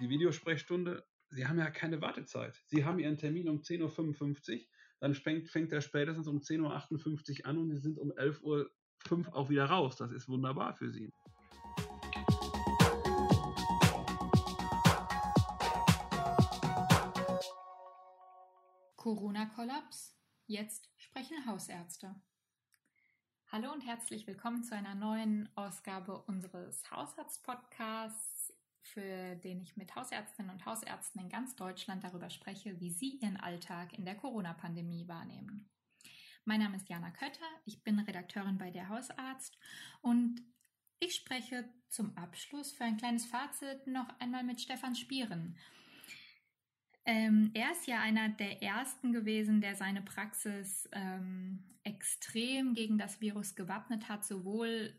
die Videosprechstunde, Sie haben ja keine Wartezeit. Sie haben Ihren Termin um 10.55 Uhr, dann fängt, fängt er spätestens um 10.58 Uhr an und Sie sind um 11.05 Uhr auch wieder raus. Das ist wunderbar für Sie. Corona-Kollaps. Jetzt sprechen Hausärzte. Hallo und herzlich willkommen zu einer neuen Ausgabe unseres Hausarzt-Podcasts, für den ich mit Hausärztinnen und Hausärzten in ganz Deutschland darüber spreche, wie sie ihren Alltag in der Corona-Pandemie wahrnehmen. Mein Name ist Jana Kötter, ich bin Redakteurin bei der Hausarzt und ich spreche zum Abschluss für ein kleines Fazit noch einmal mit Stefan Spieren. Ähm, er ist ja einer der ersten gewesen, der seine Praxis ähm, extrem gegen das Virus gewappnet hat, sowohl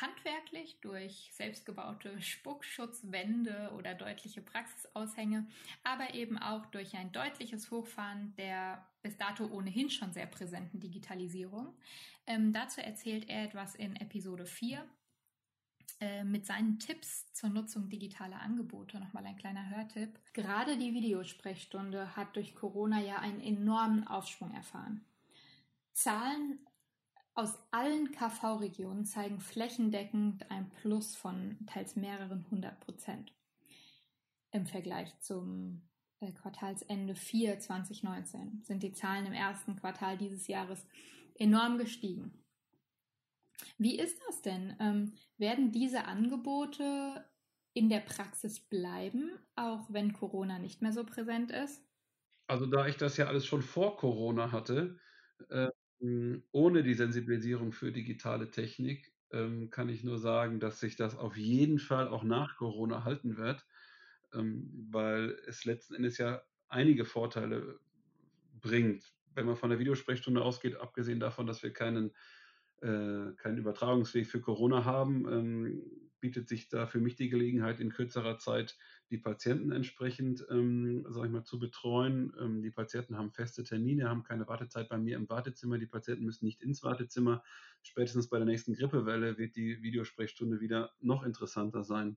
handwerklich durch selbstgebaute Spuckschutzwände oder deutliche Praxisaushänge, aber eben auch durch ein deutliches Hochfahren der bis dato ohnehin schon sehr präsenten Digitalisierung. Ähm, dazu erzählt er etwas in Episode 4 äh, mit seinen Tipps zur Nutzung digitaler Angebote. Nochmal ein kleiner Hörtipp. Gerade die Videosprechstunde hat durch Corona ja einen enormen Aufschwung erfahren. Zahlen aus allen KV-Regionen zeigen flächendeckend ein Plus von teils mehreren hundert Prozent im Vergleich zum äh, Quartalsende 4 2019 sind die Zahlen im ersten Quartal dieses Jahres enorm gestiegen. Wie ist das denn? Werden diese Angebote in der Praxis bleiben, auch wenn Corona nicht mehr so präsent ist? Also da ich das ja alles schon vor Corona hatte, äh, ohne die Sensibilisierung für digitale Technik, ähm, kann ich nur sagen, dass sich das auf jeden Fall auch nach Corona halten wird, ähm, weil es letzten Endes ja einige Vorteile bringt. Wenn man von der Videosprechstunde ausgeht, abgesehen davon, dass wir keinen äh, keinen Übertragungsweg für Corona haben, ähm, bietet sich da für mich die Gelegenheit, in kürzerer Zeit die Patienten entsprechend, ähm, sag ich mal, zu betreuen. Ähm, die Patienten haben feste Termine, haben keine Wartezeit bei mir im Wartezimmer. Die Patienten müssen nicht ins Wartezimmer. Spätestens bei der nächsten Grippewelle wird die Videosprechstunde wieder noch interessanter sein.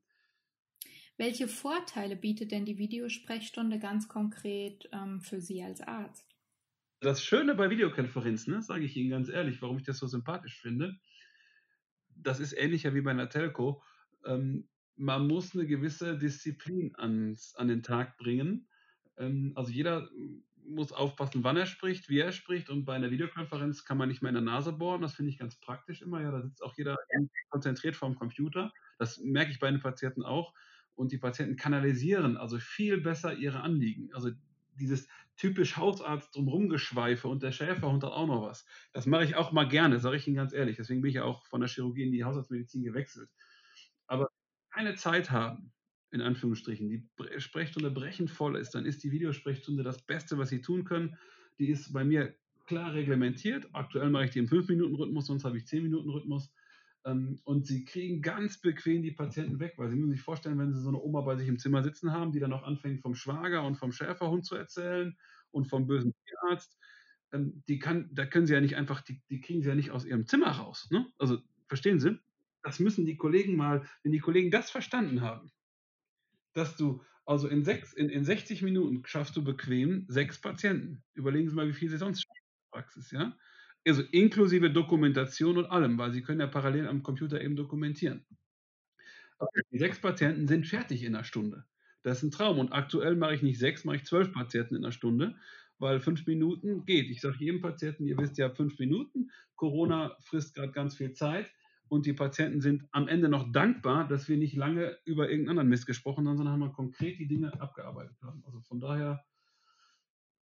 Welche Vorteile bietet denn die Videosprechstunde ganz konkret ähm, für Sie als Arzt? Das Schöne bei Videokonferenzen, ne, sage ich Ihnen ganz ehrlich, warum ich das so sympathisch finde, das ist ähnlicher wie bei einer Telco. Ähm, man muss eine gewisse Disziplin ans, an den Tag bringen. Ähm, also jeder muss aufpassen, wann er spricht, wie er spricht. Und bei einer Videokonferenz kann man nicht mehr in der Nase bohren. Das finde ich ganz praktisch immer. Ja, da sitzt auch jeder konzentriert vorm Computer. Das merke ich bei den Patienten auch. Und die Patienten kanalisieren also viel besser ihre Anliegen. Also dieses typisch Hausarzt drumherum geschweife und der Schäferhund hat auch noch was. Das mache ich auch mal gerne, sage ich Ihnen ganz ehrlich. Deswegen bin ich auch von der Chirurgie in die Hausarztmedizin gewechselt. Aber keine Zeit haben, in Anführungsstrichen, die Sprechstunde brechend voll ist, dann ist die Videosprechstunde das Beste, was Sie tun können. Die ist bei mir klar reglementiert. Aktuell mache ich die im 5-Minuten-Rhythmus, sonst habe ich 10-Minuten-Rhythmus. Ähm, und sie kriegen ganz bequem die Patienten weg, weil sie müssen sich vorstellen, wenn sie so eine Oma bei sich im Zimmer sitzen haben, die dann noch anfängt vom Schwager und vom Schäferhund zu erzählen und vom bösen Tierarzt, ähm, die kann, da können sie ja nicht einfach, die, die kriegen sie ja nicht aus ihrem Zimmer raus. Ne? Also verstehen Sie? Das müssen die Kollegen mal, wenn die Kollegen das verstanden haben, dass du also in, sechs, in, in 60 Minuten schaffst du bequem sechs Patienten. Überlegen Sie mal, wie viel Sie sonst schaffen in der Praxis, ja? Also inklusive Dokumentation und allem, weil Sie können ja parallel am Computer eben dokumentieren. Die sechs Patienten sind fertig in einer Stunde. Das ist ein Traum. Und aktuell mache ich nicht sechs, mache ich zwölf Patienten in einer Stunde, weil fünf Minuten geht. Ich sage jedem Patienten, ihr wisst ja, fünf Minuten. Corona frisst gerade ganz viel Zeit. Und die Patienten sind am Ende noch dankbar, dass wir nicht lange über irgendeinen anderen Mist gesprochen haben, sondern haben wir konkret die Dinge abgearbeitet haben. Also von daher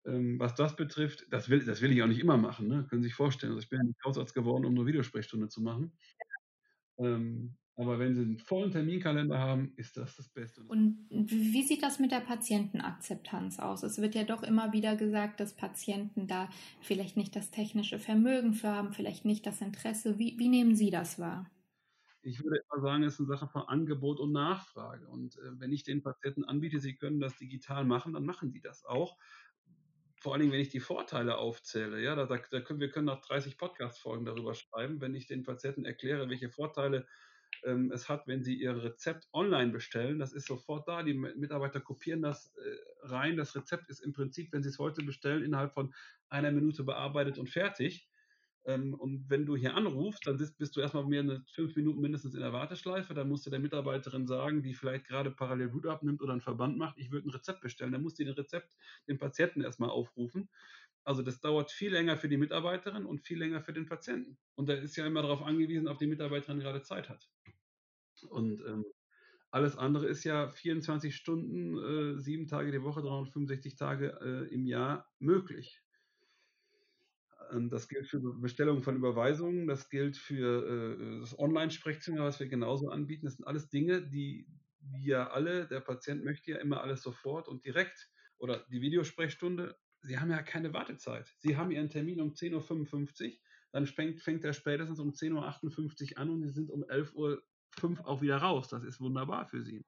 ähm, was das betrifft, das will, das will ich auch nicht immer machen. Ne? Können Sie sich vorstellen. Also ich bin ja nicht Hausarzt geworden, um nur Videosprechstunde zu machen. Ähm, aber wenn Sie einen vollen Terminkalender haben, ist das das Beste. Und wie sieht das mit der Patientenakzeptanz aus? Es wird ja doch immer wieder gesagt, dass Patienten da vielleicht nicht das technische Vermögen für haben, vielleicht nicht das Interesse. Wie, wie nehmen Sie das wahr? Ich würde immer sagen, es ist eine Sache von Angebot und Nachfrage. Und äh, wenn ich den Patienten anbiete, sie können das digital machen, dann machen die das auch vor allen Dingen, wenn ich die Vorteile aufzähle, ja, da, da können wir können noch 30 Podcast-Folgen darüber schreiben, wenn ich den Patienten erkläre, welche Vorteile ähm, es hat, wenn Sie Ihr Rezept online bestellen. Das ist sofort da. Die Mitarbeiter kopieren das äh, rein. Das Rezept ist im Prinzip, wenn Sie es heute bestellen, innerhalb von einer Minute bearbeitet und fertig. Ähm, und wenn du hier anrufst, dann bist, du erstmal mehr eine fünf Minuten mindestens in der Warteschleife. Da musst du der Mitarbeiterin sagen, die vielleicht gerade parallel Blut abnimmt oder einen Verband macht, ich würde ein Rezept bestellen. Dann musst du den Rezept den Patienten erstmal aufrufen. Also das dauert viel länger für die Mitarbeiterin und viel länger für den Patienten. Und der ist ja immer darauf angewiesen, ob die Mitarbeiterin gerade Zeit hat. Und ähm, alles andere ist ja 24 Stunden, äh, sieben Tage die Woche, 365 Tage äh, im Jahr möglich. Ähm, das gilt für Bestellungen von Überweisungen, das gilt für äh, das Online-Sprechzimmer, was wir genauso anbieten. Das sind alles Dinge, die wir alle, der Patient möchte ja immer alles sofort und direkt. Oder die Videosprechstunde, Sie haben ja keine Wartezeit. Sie haben Ihren Termin um 10.55 Uhr, dann fängt, fängt er spätestens um 10.58 Uhr an und Sie sind um 11.05 Uhr auch wieder raus. Das ist wunderbar für Sie.